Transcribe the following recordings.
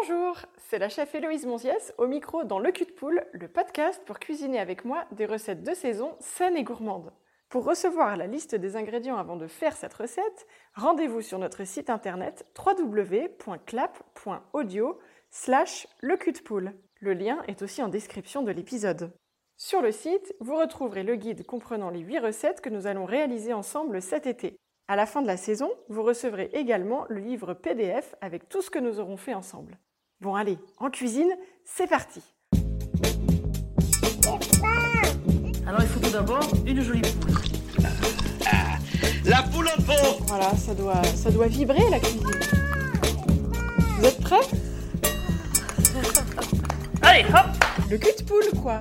Bonjour, c'est la chef Héloïse Monziès au micro dans Le Cul de Poule, le podcast pour cuisiner avec moi des recettes de saison saines et gourmandes. Pour recevoir la liste des ingrédients avant de faire cette recette, rendez-vous sur notre site internet www.clap.audio slash le cul de poule. Le lien est aussi en description de l'épisode. Sur le site, vous retrouverez le guide comprenant les 8 recettes que nous allons réaliser ensemble cet été. À la fin de la saison, vous recevrez également le livre PDF avec tout ce que nous aurons fait ensemble. Bon allez, en cuisine, c'est parti. Alors il faut tout d'abord une jolie poule. La poule en pot Voilà, ça doit, ça doit vibrer la cuisine. Vous êtes prêts? Allez, hop. Le cul de poule, quoi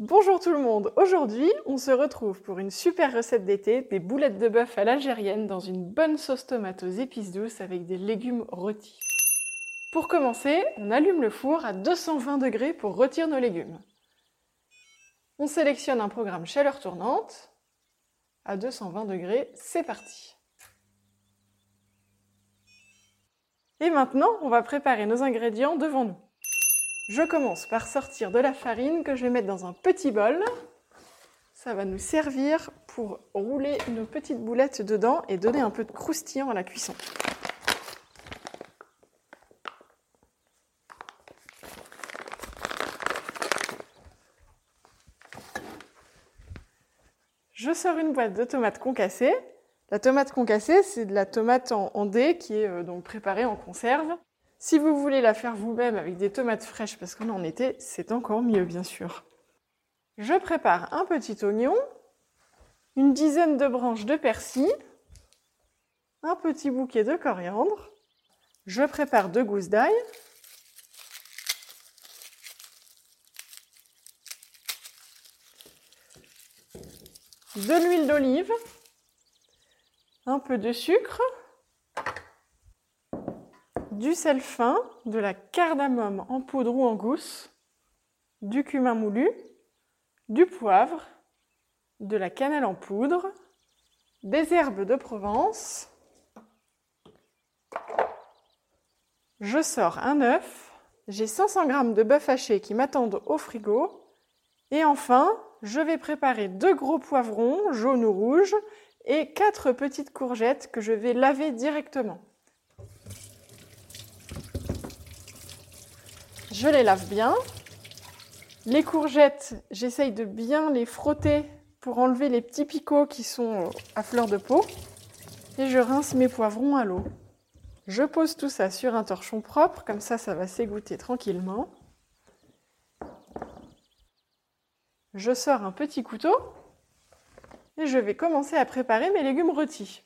Bonjour tout le monde Aujourd'hui, on se retrouve pour une super recette d'été, des boulettes de bœuf à l'algérienne dans une bonne sauce tomate aux épices douces avec des légumes rôtis. Pour commencer, on allume le four à 220 degrés pour rôtir nos légumes. On sélectionne un programme chaleur tournante. À 220 degrés, c'est parti. Et maintenant, on va préparer nos ingrédients devant nous. Je commence par sortir de la farine que je vais mettre dans un petit bol. Ça va nous servir pour rouler nos petites boulettes dedans et donner un peu de croustillant à la cuisson. Je sors une boîte de tomates concassées. La tomate concassée, c'est de la tomate en, dés qui est euh, donc préparée en conserve. Si vous voulez la faire vous-même avec des tomates fraîches parce qu'on en été, c'est encore mieux bien sûr. Je prépare un petit oignon, une dizaine de branches de persil, un petit bouquet de coriandre. Je prépare deux gousses d'ail. De l'huile d'olive, un peu de sucre, du sel fin, de la cardamome en poudre ou en gousse, du cumin moulu, du poivre, de la cannelle en poudre, des herbes de Provence. Je sors un œuf, j'ai 500 g de bœuf haché qui m'attendent au frigo. Et enfin, je vais préparer deux gros poivrons, jaunes ou rouges, et quatre petites courgettes que je vais laver directement. Je les lave bien. Les courgettes, j'essaye de bien les frotter pour enlever les petits picots qui sont à fleur de peau. Et je rince mes poivrons à l'eau. Je pose tout ça sur un torchon propre, comme ça ça va s'égoutter tranquillement. Je sors un petit couteau et je vais commencer à préparer mes légumes rôtis.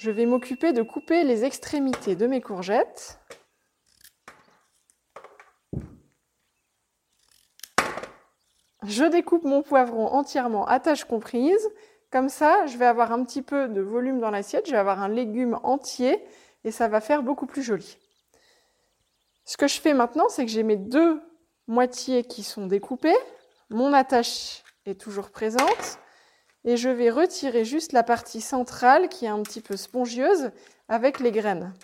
Je vais m'occuper de couper les extrémités de mes courgettes. Je découpe mon poivron entièrement à tâche comprise. Comme ça, je vais avoir un petit peu de volume dans l'assiette, je vais avoir un légume entier et ça va faire beaucoup plus joli. Ce que je fais maintenant, c'est que j'ai mes deux moitiés qui sont découpées. Mon attache est toujours présente. Et je vais retirer juste la partie centrale qui est un petit peu spongieuse avec les graines.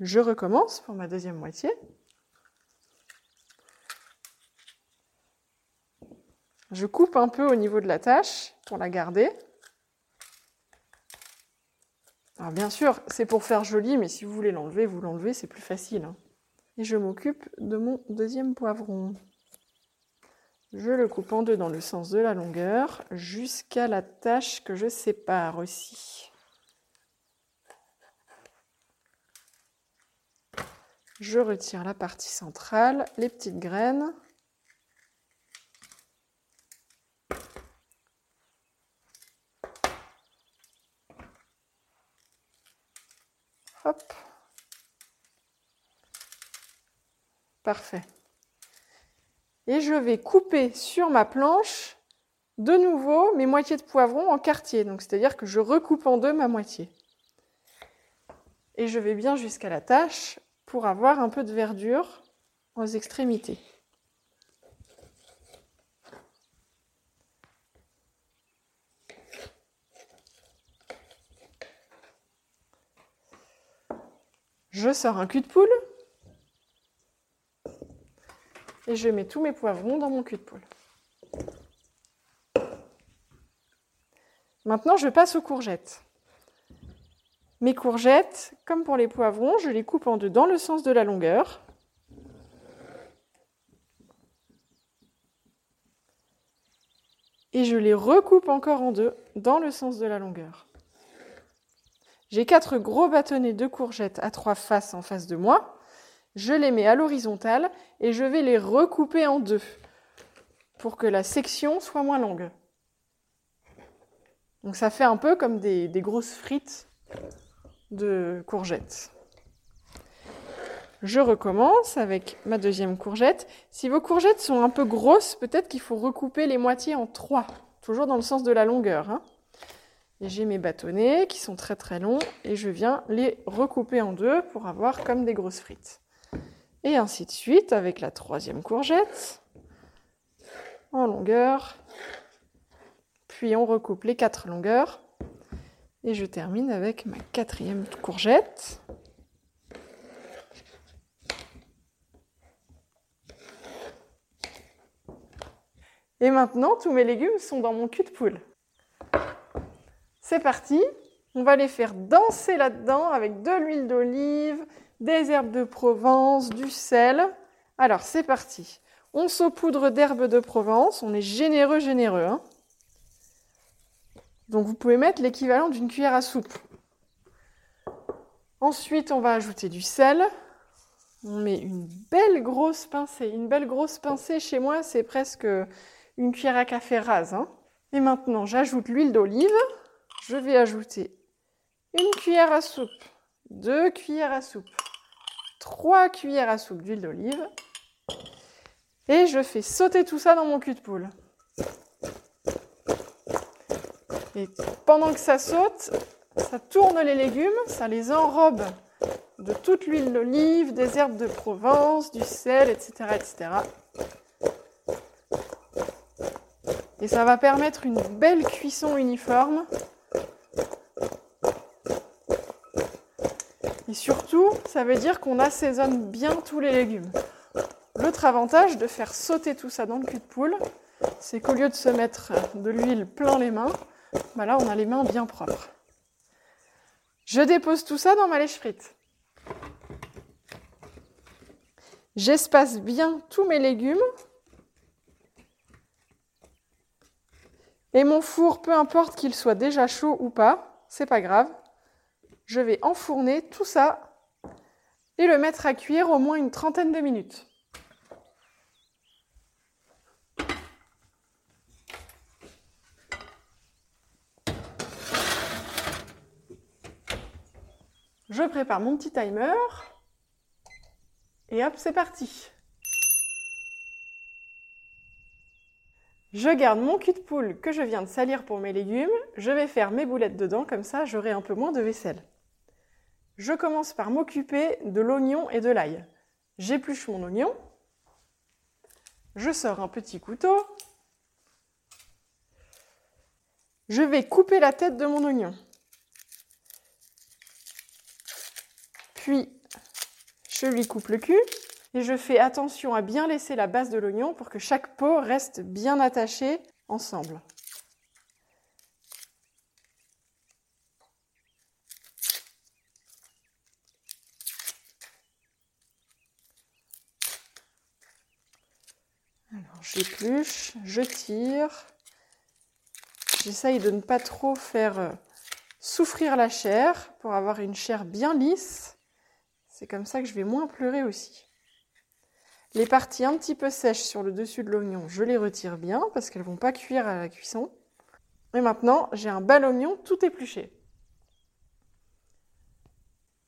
Je recommence pour ma deuxième moitié. Je coupe un peu au niveau de la tâche pour la garder. Alors bien sûr, c'est pour faire joli, mais si vous voulez l'enlever, vous l'enlevez, c'est plus facile. hein. Et je m'occupe de mon deuxième poivron. Je le coupe en deux dans le sens de la longueur, jusqu'à la tâche que je sépare aussi. Je retire la partie centrale, les petites graines. Parfait. Et je vais couper sur ma planche de nouveau mes moitiés de poivrons en quartier. Donc c'est-à-dire que je recoupe en deux ma moitié. Et je vais bien jusqu'à la tâche pour avoir un peu de verdure aux extrémités. Je sors un cul de poule et je mets tous mes poivrons dans mon cul de poule. Maintenant, je passe aux courgettes. Mes courgettes, comme pour les poivrons, je les coupe en deux dans le sens de la longueur. Et je les recoupe encore en deux dans le sens de la longueur. J'ai quatre gros bâtonnets de courgettes à trois faces en face de moi. Je les mets à l'horizontale et je vais les recouper en deux pour que la section soit moins longue. Donc ça fait un peu comme des, grosses frites de courgettes. Je recommence avec ma deuxième courgette. Si vos courgettes sont un peu grosses, peut-être qu'il faut recouper les moitiés en trois, toujours dans le sens de la longueur. Hein. J'ai mes bâtonnets qui sont très très longs et je viens les recouper en deux pour avoir comme des grosses frites. Et ainsi de suite avec la troisième courgette en longueur. Puis on recoupe les quatre longueurs. Et je termine avec ma quatrième courgette. Et maintenant, tous mes légumes sont dans mon cul de poule. C'est parti, on va les faire danser là-dedans avec de l'huile d'olive, des herbes de Provence, du sel. Alors c'est parti. On saupoudre d'herbes de Provence, on est généreux, généreux. Hein. Donc vous pouvez mettre l'équivalent d'une cuillère à soupe. Ensuite, on va ajouter du sel. On met une belle grosse pincée. Une belle grosse pincée, chez moi, c'est presque une cuillère à café rase. Hein. Et maintenant, j'ajoute l'huile d'olive. Je vais ajouter une cuillère à soupe, deux cuillères à soupe, trois cuillères à soupe d'huile d'olive. Et je fais sauter tout ça dans mon cul de poule. Et pendant que ça saute, ça tourne les légumes, ça les enrobe de toute l'huile d'olive, des herbes de Provence, du sel, etc., etc. Et ça va permettre une belle cuisson uniforme. Ça veut dire qu'on assaisonne bien tous les légumes. L'autre avantage de faire sauter tout ça dans le cul de poule, c'est qu'au lieu de se mettre de l'huile plein les mains, bah là on a les mains bien propres. Je dépose tout ça dans ma lèche frite. J'espace bien tous mes légumes Et mon four, peu importe qu'il soit déjà chaud ou pas, c'est pas grave. Je vais enfourner tout ça le mettre à cuire au moins une trentaine de minutes. Je prépare mon petit timer. Et hop, c'est parti. Je garde mon cul de poule que je viens de salir pour mes légumes, je vais faire mes boulettes dedans, comme ça j'aurai un peu moins de vaisselle. Je commence par m'occuper de l'oignon et de l'ail. J'épluche mon oignon, je sors un petit couteau, je vais couper la tête de mon oignon. Puis, je lui coupe le cul. Et je fais attention à bien laisser la base de l'oignon pour que chaque peau reste bien attachée ensemble. Alors j'épluche, je tire. J'essaye de ne pas trop faire euh, souffrir la chair pour avoir une chair bien lisse. C'est comme ça que je vais moins pleurer aussi. Les parties un petit peu sèches sur le dessus de l'oignon, je les retire bien parce qu'elles ne vont pas cuire à la cuisson. Et maintenant, j'ai un bel oignon tout épluché.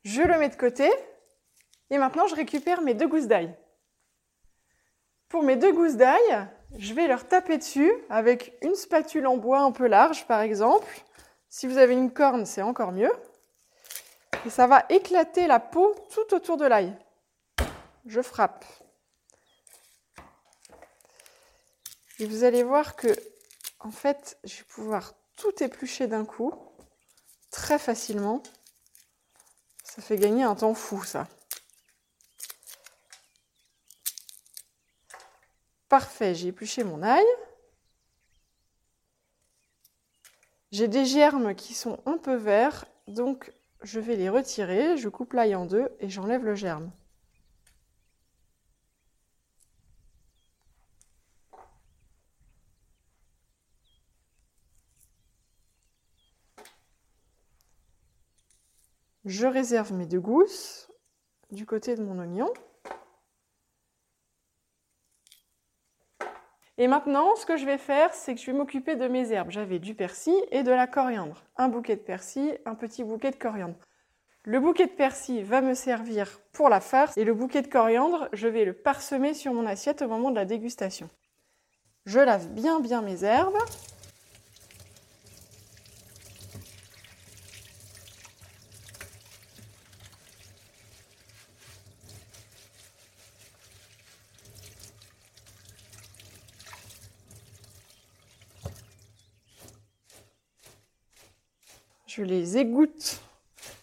Je le mets de côté. Et maintenant, je récupère mes deux gousses d'ail. Pour mes deux gousses d'ail, je vais leur taper dessus avec une spatule en bois un peu large, par exemple. Si vous avez une corne, c'est encore mieux. Et ça va éclater la peau tout autour de l'ail. Je frappe. Et vous allez voir que, en fait, je vais pouvoir tout éplucher d'un coup, très facilement. Ça fait gagner un temps fou, ça. Parfait, j'ai épluché mon ail. J'ai des germes qui sont un peu verts, donc je vais les retirer. Je coupe l'ail en deux et j'enlève le germe. Je réserve mes deux gousses du côté de mon oignon. Et maintenant, ce que je vais faire, c'est que je vais m'occuper de mes herbes. J'avais du persil et de la coriandre. Un bouquet de persil, un petit bouquet de coriandre. Le bouquet de persil va me servir pour la farce et le bouquet de coriandre, je vais le parsemer sur mon assiette au moment de la dégustation. Je lave bien bien mes herbes. Je les égoutte,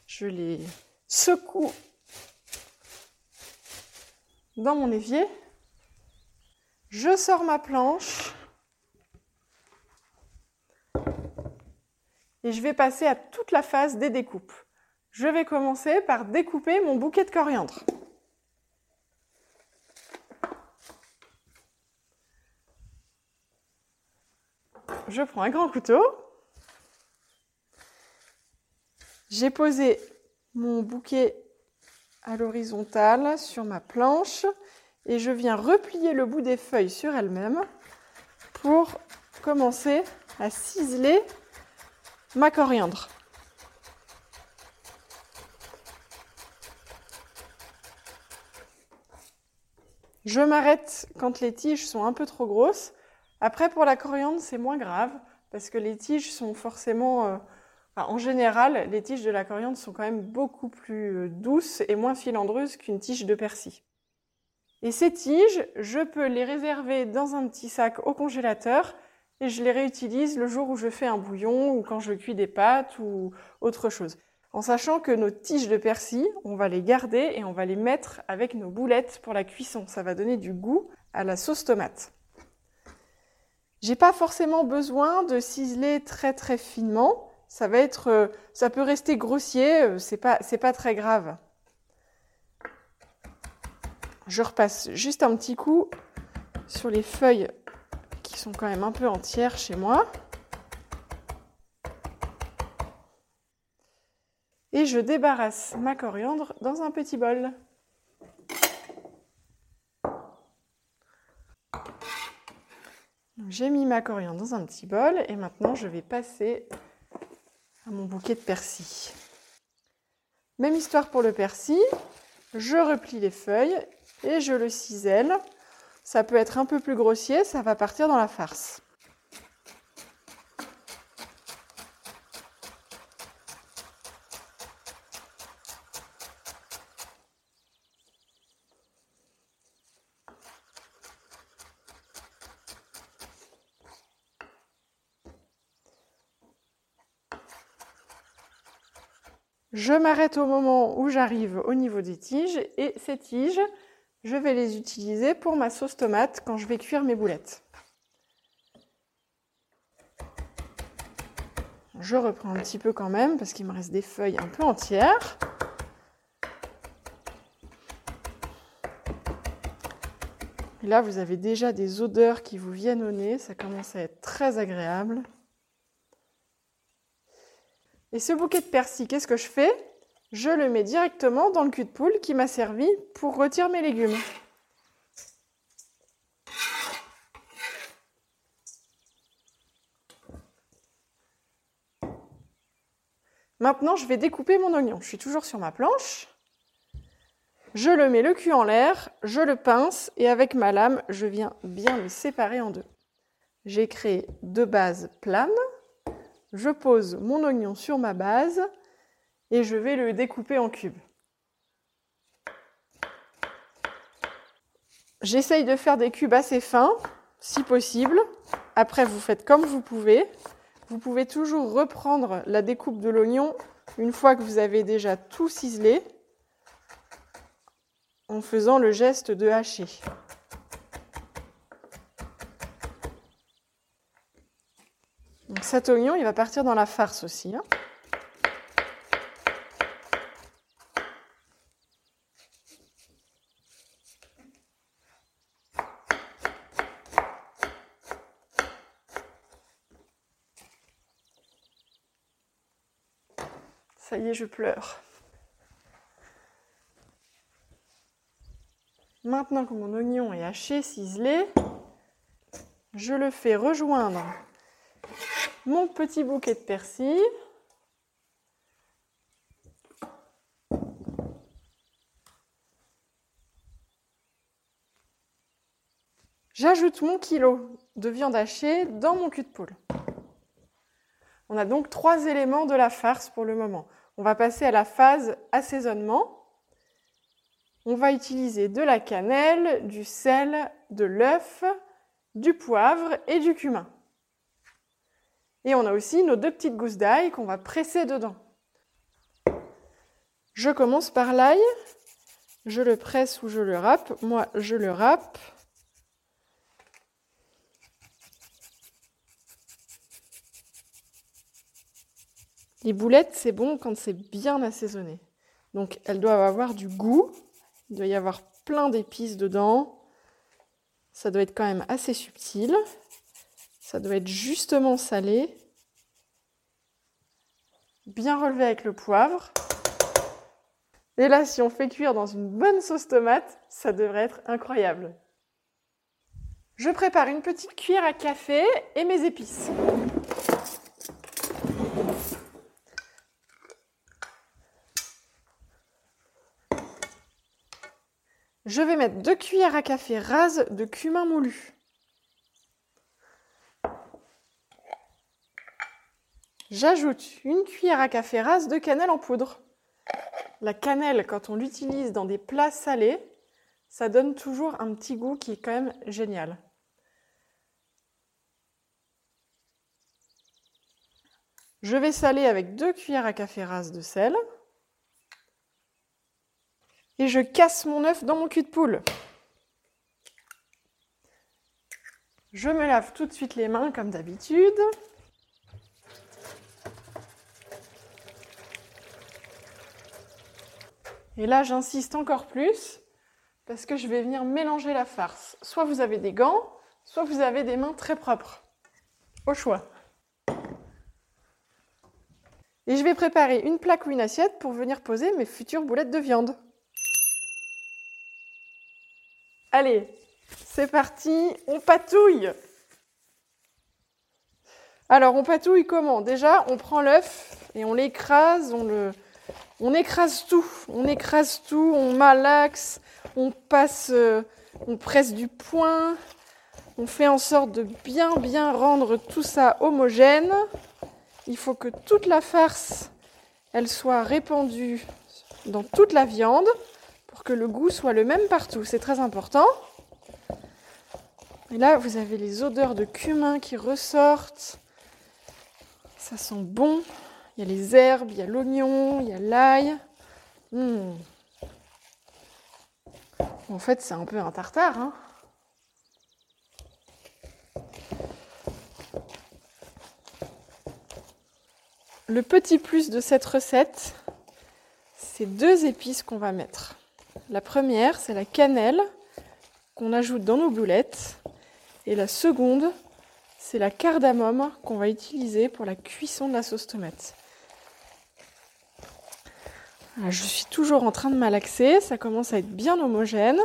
je les secoue dans mon évier, je sors ma planche et je vais passer à toute la phase des découpes. Je vais commencer par découper mon bouquet de coriandre. Je prends un grand couteau. J'ai posé mon bouquet à l'horizontale sur ma planche et je viens replier le bout des feuilles sur elles-mêmes pour commencer à ciseler ma coriandre. Je m'arrête quand les tiges sont un peu trop grosses. Après, pour la coriandre, c'est moins grave parce que les tiges sont forcément euh, en général, les tiges de la coriandre sont quand même beaucoup plus euh, douces et moins filandreuses qu'une tige de persil. Et ces tiges, je peux les réserver dans un petit sac au congélateur et je les réutilise le jour où je fais un bouillon ou quand je cuis des pâtes ou autre chose. En sachant que nos tiges de persil, on va les garder et on va les mettre avec nos boulettes pour la cuisson. Ça va donner du goût à la sauce tomate. J'ai pas forcément besoin de ciseler très très finement euh, ça peut rester grossier, euh, c'est pas, c'est pas très grave. Je repasse juste un petit coup sur les feuilles qui sont quand même un peu entières chez moi. Et je débarrasse ma coriandre dans un petit bol. J'ai mis ma coriandre dans un petit bol et maintenant je vais passer mon bouquet de persil. Même histoire pour le persil, je replie les feuilles et je le cisèle. Ça peut être un peu plus grossier, ça va partir dans la farce. Je m'arrête au moment où j'arrive au niveau des tiges et ces tiges, je vais les utiliser pour ma sauce tomate quand je vais cuire mes boulettes. Je reprends un petit peu quand même parce qu'il me reste des feuilles un peu entières. Là, vous avez déjà des odeurs qui vous viennent au nez, ça commence à être très agréable. Et ce bouquet de persil, qu'est-ce que je fais? Je le mets directement dans le cul de poule qui m'a servi pour retirer mes légumes. Maintenant, je vais découper mon oignon. Je suis toujours sur ma planche. Je le mets le cul en l'air, je le pince et avec ma lame, je viens bien le séparer en deux. J'ai créé deux bases planes je pose mon oignon sur ma base et je vais le découper en cubes. J'essaye de faire des cubes assez fins, si possible. Après, vous faites comme vous pouvez. Vous pouvez toujours reprendre la découpe de l'oignon une fois que vous avez déjà tout ciselé, en faisant le geste de hacher. Cet oignon, il va partir dans la farce aussi. Hein. Ça y est, je pleure. Maintenant que mon oignon est haché, ciselé, je le fais rejoindre mon petit bouquet de persil. J'ajoute mon kilo de viande hachée dans mon cul de poule. On a donc trois éléments de la farce pour le moment. On va passer à la phase assaisonnement. On va utiliser de la cannelle, du sel, de l'œuf, du poivre et du cumin. Et on a aussi nos deux petites gousses d'ail qu'on va presser dedans. Je commence par l'ail. Je le presse ou je le râpe. Moi, je le râpe. Les boulettes, c'est bon quand c'est bien assaisonné. Donc, elles doivent avoir du goût. Il doit y avoir plein d'épices dedans. Ça doit être quand même assez subtil. Ça doit être justement salé. Bien relevé avec le poivre. Et là, si on fait cuire dans une bonne sauce tomate, ça devrait être incroyable. Je prépare une petite cuillère à café et mes épices. Je vais mettre deux cuillères à café rases de cumin moulu. J'ajoute une cuillère à café rase de cannelle en poudre. La cannelle, quand on l'utilise dans des plats salés, ça donne toujours un petit goût qui est quand même génial. Je vais saler avec deux cuillères à café rase de sel et je casse mon œuf dans mon cul de poule. Je me lave tout de suite les mains comme d'habitude. Et là, j'insiste encore plus parce que je vais venir mélanger la farce. Soit vous avez des gants, soit vous avez des mains très propres. Au choix. Et je vais préparer une plaque ou une assiette pour venir poser mes futures boulettes de viande. Allez, c'est parti, on patouille. Alors, on patouille comment? Déjà, on prend l'œuf et on l'écrase, on le, on écrase tout, on écrase tout, on malaxe, on passe, euh, on presse du poing, on fait en sorte de bien bien rendre tout ça homogène. Il faut que toute la farce, elle soit répandue dans toute la viande pour que le goût soit le même partout. C'est très important. Et là, vous avez les odeurs de cumin qui ressortent. Ça sent bon. Il y a les herbes, il y a l'oignon, il y a l'ail. Hmm. En fait, c'est un peu un tartare. Hein. Le petit plus de cette recette, c'est deux épices qu'on va mettre. La première, c'est la cannelle qu'on ajoute dans nos boulettes. Et la seconde, c'est la cardamome qu'on va utiliser pour la cuisson de la sauce tomate. Je suis toujours en train de malaxer, ça commence à être bien homogène.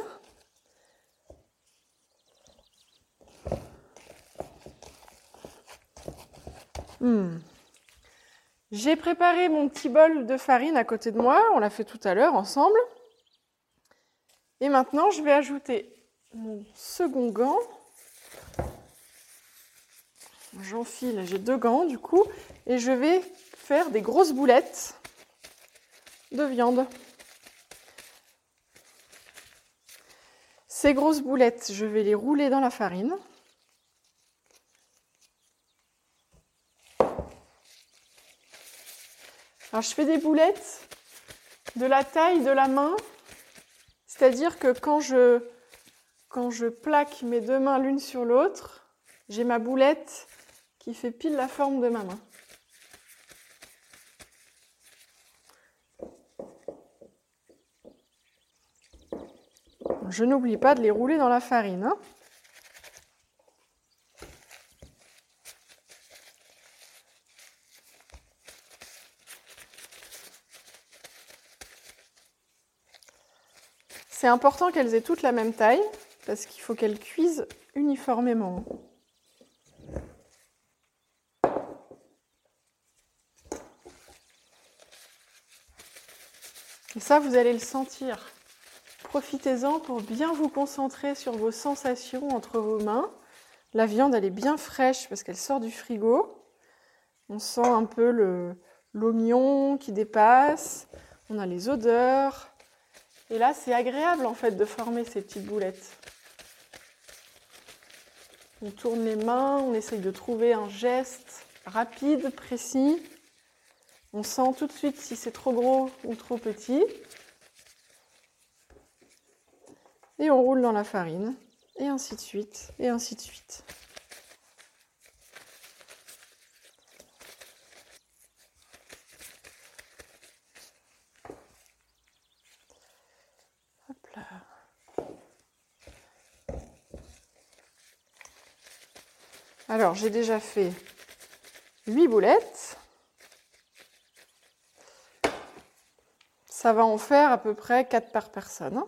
Hmm. J'ai préparé mon petit bol de farine à côté de moi, on l'a fait tout à l'heure ensemble. Et maintenant, je vais ajouter mon second gant. J'enfile, j'ai deux gants du coup, et je vais faire des grosses boulettes de viande. Ces grosses boulettes, je vais les rouler dans la farine. Alors je fais des boulettes de la taille de la main, c'est-à-dire que quand je, quand je plaque mes deux mains l'une sur l'autre, j'ai ma boulette qui fait pile la forme de ma main. Je n'oublie pas de les rouler dans la farine. Hein. C'est important qu'elles aient toutes la même taille parce qu'il faut qu'elles cuisent uniformément. Et ça, vous allez le sentir. Profitez-en pour bien vous concentrer sur vos sensations entre vos mains. La viande, elle est bien fraîche parce qu'elle sort du frigo. On sent un peu l'oignon qui dépasse. On a les odeurs. Et là, c'est agréable en fait de former ces petites boulettes. On tourne les mains, on essaye de trouver un geste rapide, précis. On sent tout de suite si c'est trop gros ou trop petit. Et on roule dans la farine, et ainsi de suite, et ainsi de suite. Hop là. Alors, j'ai déjà fait 8 boulettes. Ça va en faire à peu près 4 par personne.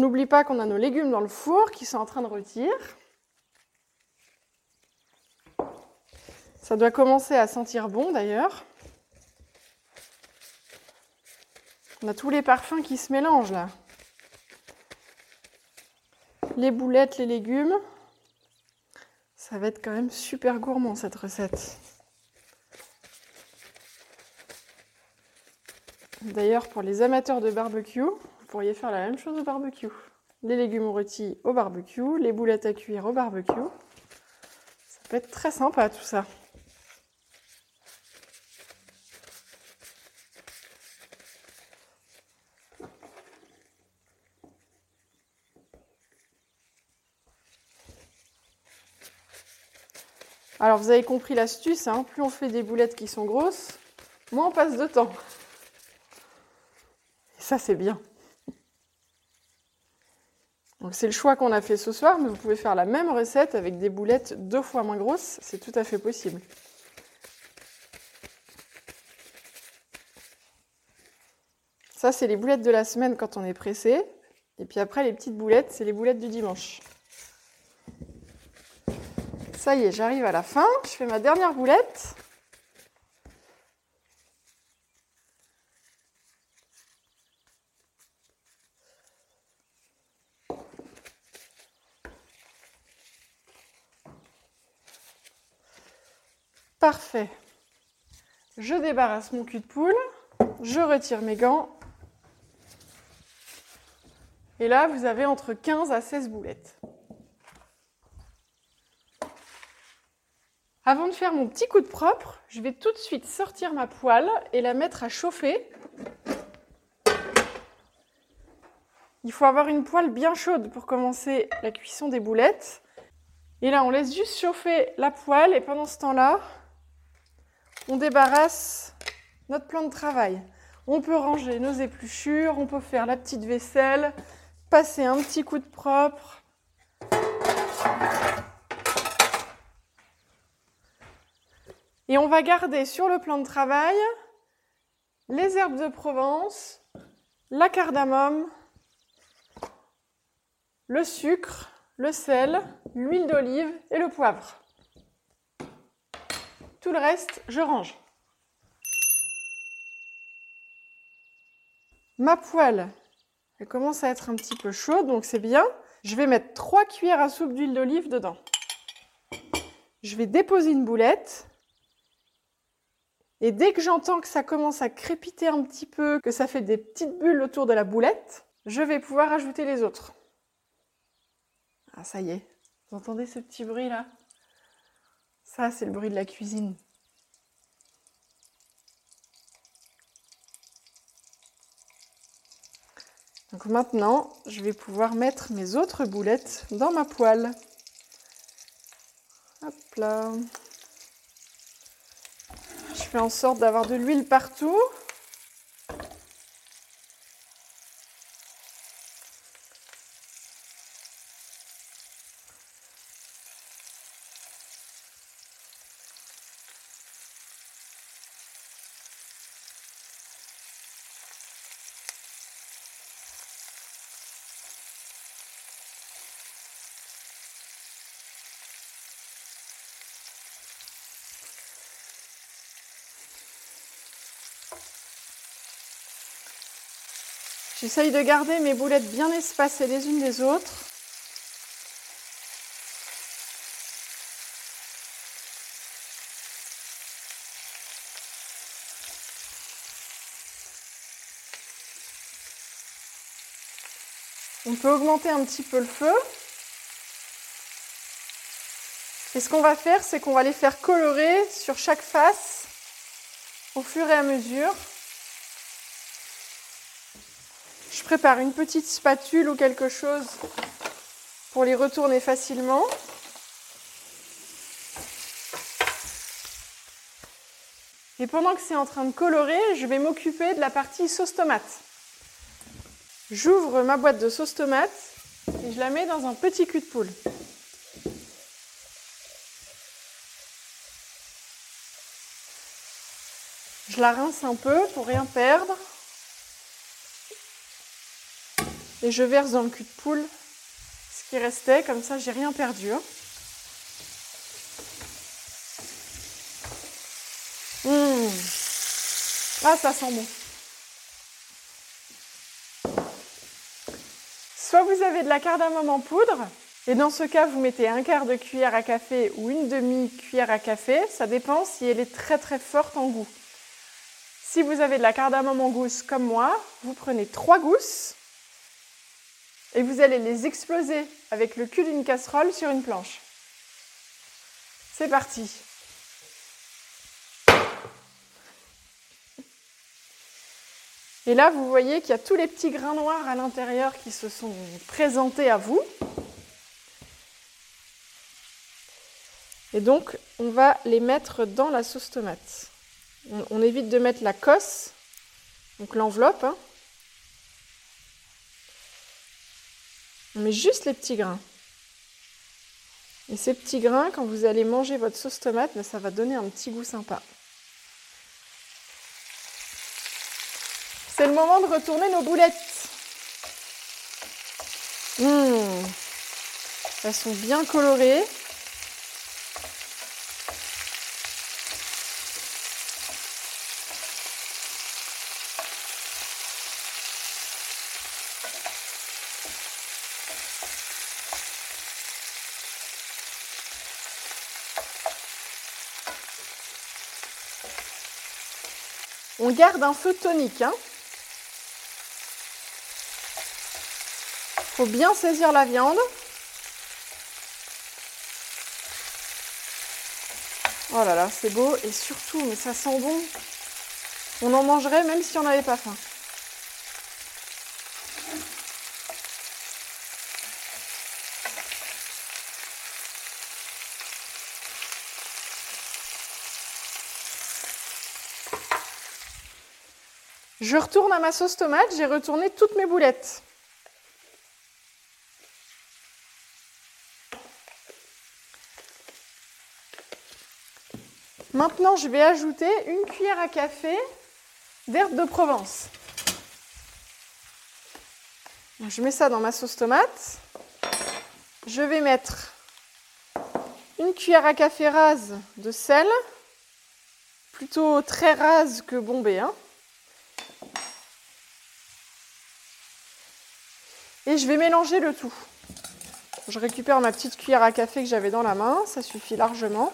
N'oublie pas qu'on a nos légumes dans le four qui sont en train de rôtir. Ça doit commencer à sentir bon d'ailleurs. On a tous les parfums qui se mélangent là. Les boulettes, les légumes. Ça va être quand même super gourmand cette recette. D'ailleurs, pour les amateurs de barbecue, pourriez faire la même chose au barbecue. Les légumes rôtis au barbecue, les boulettes à cuire au barbecue. Ça peut être très sympa tout ça. Alors vous avez compris l'astuce, hein. plus on fait des boulettes qui sont grosses, moins on passe de temps. Et ça c'est bien c'est le choix qu'on a fait ce soir, mais vous pouvez faire la même recette avec des boulettes deux fois moins grosses, c'est tout à fait possible. Ça, c'est les boulettes de la semaine quand on est pressé. Et puis après, les petites boulettes, c'est les boulettes du dimanche. Ça y est, j'arrive à la fin. Je fais ma dernière boulette. Parfait. Je débarrasse mon cul de poule, je retire mes gants. Et là, vous avez entre 15 à 16 boulettes. Avant de faire mon petit coup de propre, je vais tout de suite sortir ma poêle et la mettre à chauffer. Il faut avoir une poêle bien chaude pour commencer la cuisson des boulettes. Et là, on laisse juste chauffer la poêle et pendant ce temps-là, on débarrasse notre plan de travail. On peut ranger nos épluchures, on peut faire la petite vaisselle, passer un petit coup de propre. Et on va garder sur le plan de travail les herbes de Provence, la cardamome, le sucre, le sel, l'huile d'olive et le poivre. Tout le reste, je range. Ma poêle, elle commence à être un petit peu chaude, donc c'est bien. Je vais mettre 3 cuillères à soupe d'huile d'olive dedans. Je vais déposer une boulette Et dès que j'entends que ça commence à crépiter un petit peu, que ça fait des petites bulles autour de la boulette, je vais pouvoir ajouter les autres. Ah, ça y est. Vous entendez ce petit bruit là? Ça, c'est le bruit de la cuisine. Donc maintenant, je vais pouvoir mettre mes autres boulettes dans ma poêle. Hop là. Je fais en sorte d'avoir de l'huile partout. J'essaye de garder mes boulettes bien espacées les unes des autres. On peut augmenter un petit peu le feu. Et ce qu'on va faire, c'est qu'on va les faire colorer sur chaque face au fur et à mesure. Je prépare une petite spatule ou quelque chose pour les retourner facilement. Et pendant que c'est en train de colorer, je vais m'occuper de la partie sauce tomate. J'ouvre ma boîte de sauce tomate et je la mets dans un petit cul de poule. Je la rince un peu pour rien perdre. Et je verse dans le cul de poule ce qui restait, comme ça j'ai rien perdu. Hein. Mmh. Ah, ça sent bon. Soit vous avez de la cardamome en poudre, et dans ce cas, vous mettez un quart de cuillère à café ou une demi-cuillère à café. Ça dépend si elle est très très forte en goût. Si vous avez de la cardamome en gousse comme moi, vous prenez trois gousses et vous allez les exploser avec le cul d'une casserole sur une planche. C'est parti. Et là, vous voyez qu'il y a tous les petits grains noirs à l'intérieur qui se sont présentés à vous. Et donc, on va les mettre dans la sauce tomate. On, évite de mettre la cosse, donc l'enveloppe. Hein. On met juste les petits grains. Et ces petits grains, quand vous allez manger votre sauce tomate, ben, ça va donner un petit goût sympa. C'est le moment de retourner nos boulettes. Mmh. Elles sont bien colorées. On garde un feu tonique. Hein. Faut bien saisir la viande. Oh là là, c'est beau et surtout, mais ça sent bon. On en mangerait même si on n'avait pas faim. Je retourne à ma sauce tomate, j'ai retourné toutes mes boulettes. Maintenant, je vais ajouter une cuillère à café d'herbe de Provence. Je mets ça dans ma sauce tomate. Je vais mettre une cuillère à café rase de sel, plutôt très rase que bombée. Hein. Et je vais mélanger le tout. Je récupère ma petite cuillère à café que j'avais dans la main, ça suffit largement.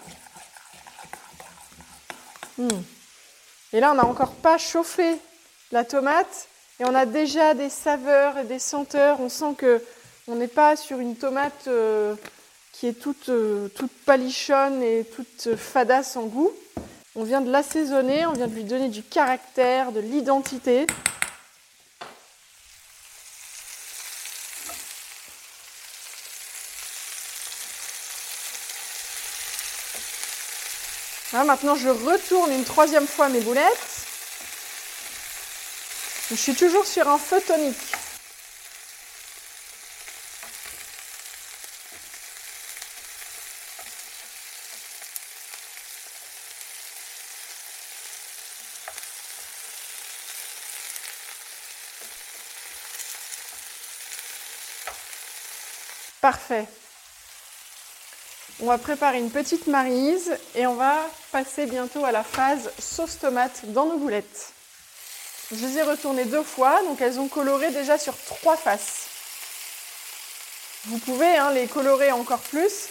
Hmm. Et là, on n'a encore pas chauffé la tomate et on a déjà des saveurs et des senteurs. On sent que on n'est pas sur une tomate euh, qui est toute, euh, toute palichonne et toute fadasse en goût. On vient de l'assaisonner, on vient de lui donner du caractère, de l'identité. Maintenant, je retourne une troisième fois mes boulettes. Je suis toujours sur un feu tonique. Parfait. On va préparer une petite marise et on va passer bientôt à la phase sauce tomate dans nos boulettes. Je les ai retournées deux fois, donc elles ont coloré déjà sur trois faces. Vous pouvez hein, les colorer encore plus.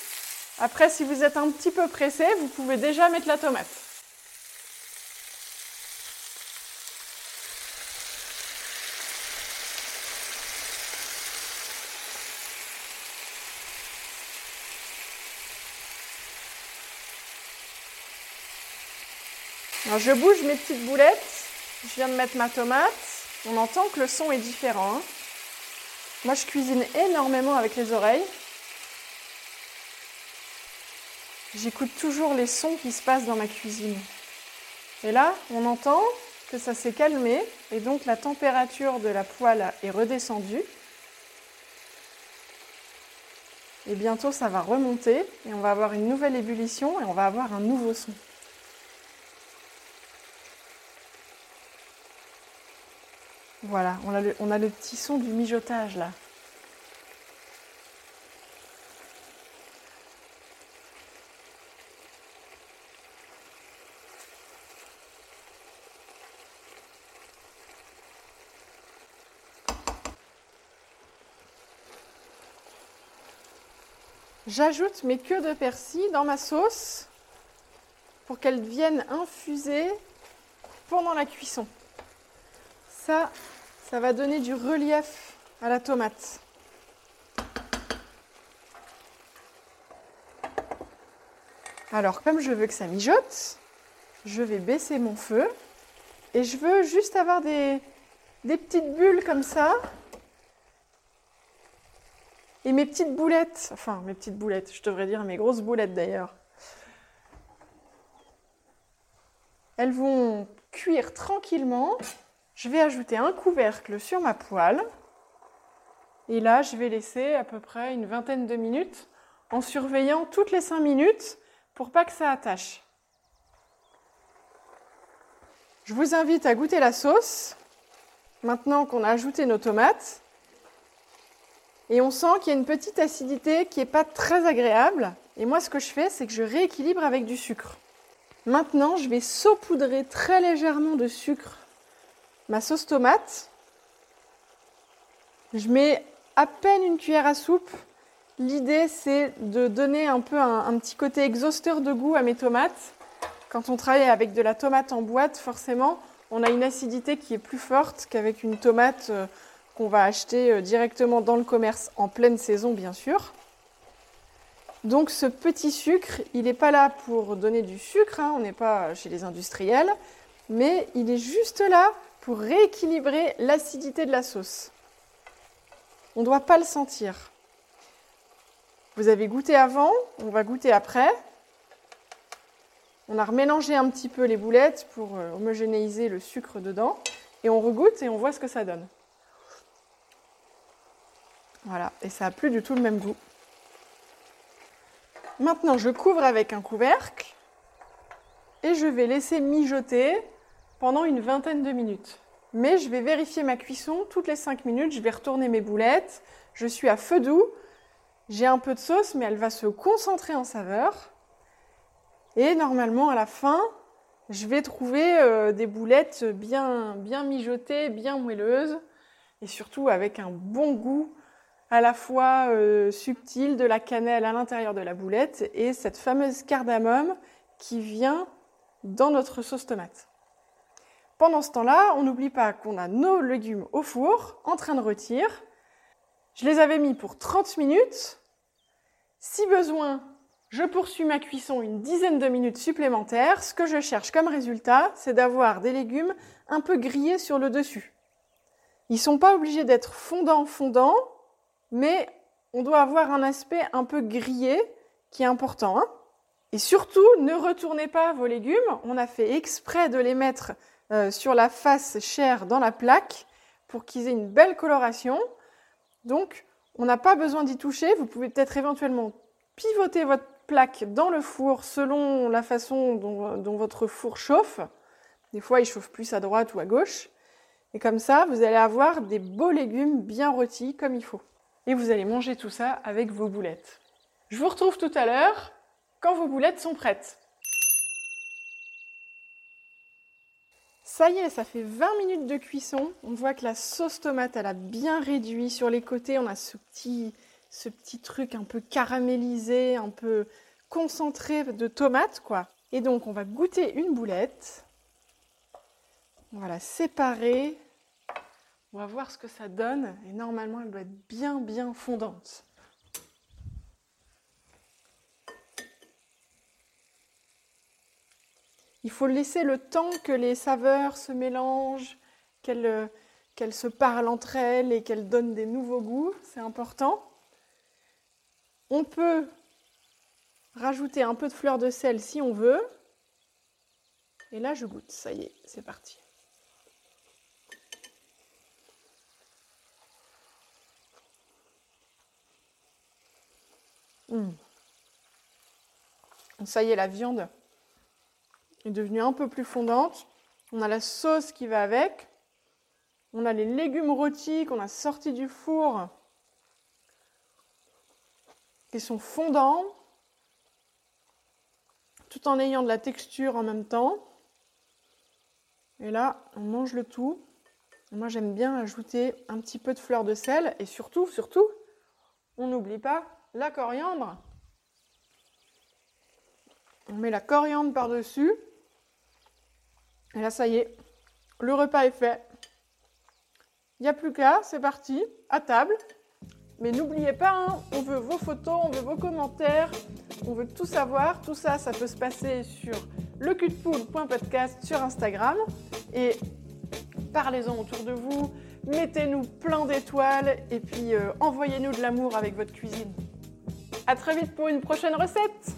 Après, si vous êtes un petit peu pressé, vous pouvez déjà mettre la tomate. Je bouge mes petites boulettes. Je viens de mettre ma tomate. On entend que le son est différent. Hein. Moi, je cuisine énormément avec les oreilles. J'écoute toujours les sons qui se passent dans ma cuisine. Et là, on entend que ça s'est calmé et donc la température de la poêle est redescendue. Et bientôt, ça va remonter et on va avoir une nouvelle ébullition et on va avoir un nouveau son. Voilà, on a, le, petit son du mijotage là. J'ajoute mes queues de persil dans ma sauce pour qu'elles viennent infuser pendant la cuisson. Ça, ça va donner du relief à la tomate. Alors, comme je veux que ça mijote, je vais baisser mon feu et je veux juste avoir des, des petites bulles comme ça. Et mes petites boulettes, enfin mes petites boulettes, je devrais dire mes grosses boulettes d'ailleurs, elles vont cuire tranquillement je vais ajouter un couvercle sur ma poêle. Et là, je vais laisser à peu près une vingtaine de minutes en surveillant toutes les 5 minutes pour pas que ça attache. Je vous invite à goûter la sauce maintenant qu'on a ajouté nos tomates. Et on sent qu'il y a une petite acidité qui n'est pas très agréable. Et moi, ce que je fais, c'est que je rééquilibre avec du sucre. Maintenant, je vais saupoudrer très légèrement de sucre ma sauce tomate. Je mets à peine une cuillère à soupe. L'idée, c'est de donner un peu un, petit côté exhausteur de goût à mes tomates. Quand on travaille avec de la tomate en boîte, forcément, on a une acidité qui est plus forte qu'avec une tomate euh, qu'on va acheter euh, directement dans le commerce en pleine saison, bien sûr. Donc ce petit sucre, il n'est pas là pour donner du sucre, hein, on n'est pas chez les industriels, mais il est juste là pour rééquilibrer l'acidité de la sauce. On ne doit pas le sentir. Vous avez goûté avant, on va goûter après. On a remélangé un petit peu les boulettes pour euh, homogénéiser le sucre dedans. Et on regoute et on voit ce que ça donne. Voilà, et ça n'a plus du tout le même goût. Maintenant, je couvre avec un couvercle et je vais laisser mijoter pendant une vingtaine de minutes. Mais je vais vérifier ma cuisson toutes les 5 minutes, je vais retourner mes boulettes, je suis à feu doux, j'ai un peu de sauce mais elle va se concentrer en saveur. Et normalement à la fin, je vais trouver euh, des boulettes bien, bien mijotées, bien moelleuses et surtout avec un bon goût à la fois euh, subtil de la cannelle à l'intérieur de la boulette et cette fameuse cardamome qui vient dans notre sauce tomate. Pendant ce temps-là, on n'oublie pas qu'on a nos légumes au four, en train de rôtir. Je les avais mis pour 30 minutes. Si besoin, je poursuis ma cuisson une dizaine de minutes supplémentaires. Ce que je cherche comme résultat, c'est d'avoir des légumes un peu grillés sur le dessus. Ils sont pas obligés d'être fondants fondants, mais on doit avoir un aspect un peu grillé qui est important. Hein. et surtout, ne retournez pas vos légumes. On a fait exprès de les mettre euh, sur la face chair dans la plaque pour qu'ils aient une belle coloration. Donc, on n'a pas besoin d'y toucher. Vous pouvez peut-être éventuellement pivoter votre plaque dans le four selon la façon dont, dont, votre four chauffe. Des fois, il chauffe plus à droite ou à gauche. Et comme ça, vous allez avoir des beaux légumes bien rôtis comme il faut. Et vous allez manger tout ça avec vos boulettes. Je vous retrouve tout à l'heure quand vos boulettes sont prêtes. Ça y est, ça fait 20 minutes de cuisson. On voit que la sauce tomate, elle a bien réduit. Sur les côtés, on a ce petit, ce petit truc un peu caramélisé, un peu concentré de tomate, quoi. Et donc, on va goûter une boulette. On va la séparer. On va voir ce que ça donne. Et normalement, elle doit être bien, bien fondante. Il faut laisser le temps que les saveurs se mélangent, qu'elles se parlent entre elles et qu'elles donnent des nouveaux goûts. C'est important. On peut rajouter un peu de fleur de sel si on veut. Et là, je goûte. Ça y est, c'est parti. Mmh. Ça y est, la viande est devenue un peu plus fondante. On a la sauce qui va avec. On a les légumes rôtis qu'on a sortis du four qui sont fondants tout en ayant de la texture en même temps. Et là, on mange le tout. Moi, j'aime bien ajouter un petit peu de fleur de sel et surtout, surtout, on n'oublie pas la coriandre. On met la coriandre par-dessus. Et là, ça y est, le repas est fait. Il n'y a plus qu'à, c'est parti, à table. Mais n'oubliez pas, hein, on veut vos photos, on veut vos commentaires, on veut tout savoir. Tout ça, ça peut se passer sur le sur Instagram. Et parlez-en autour de vous, mettez-nous plein d'étoiles et puis euh, envoyez-nous de l'amour avec votre cuisine. À très vite pour une prochaine recette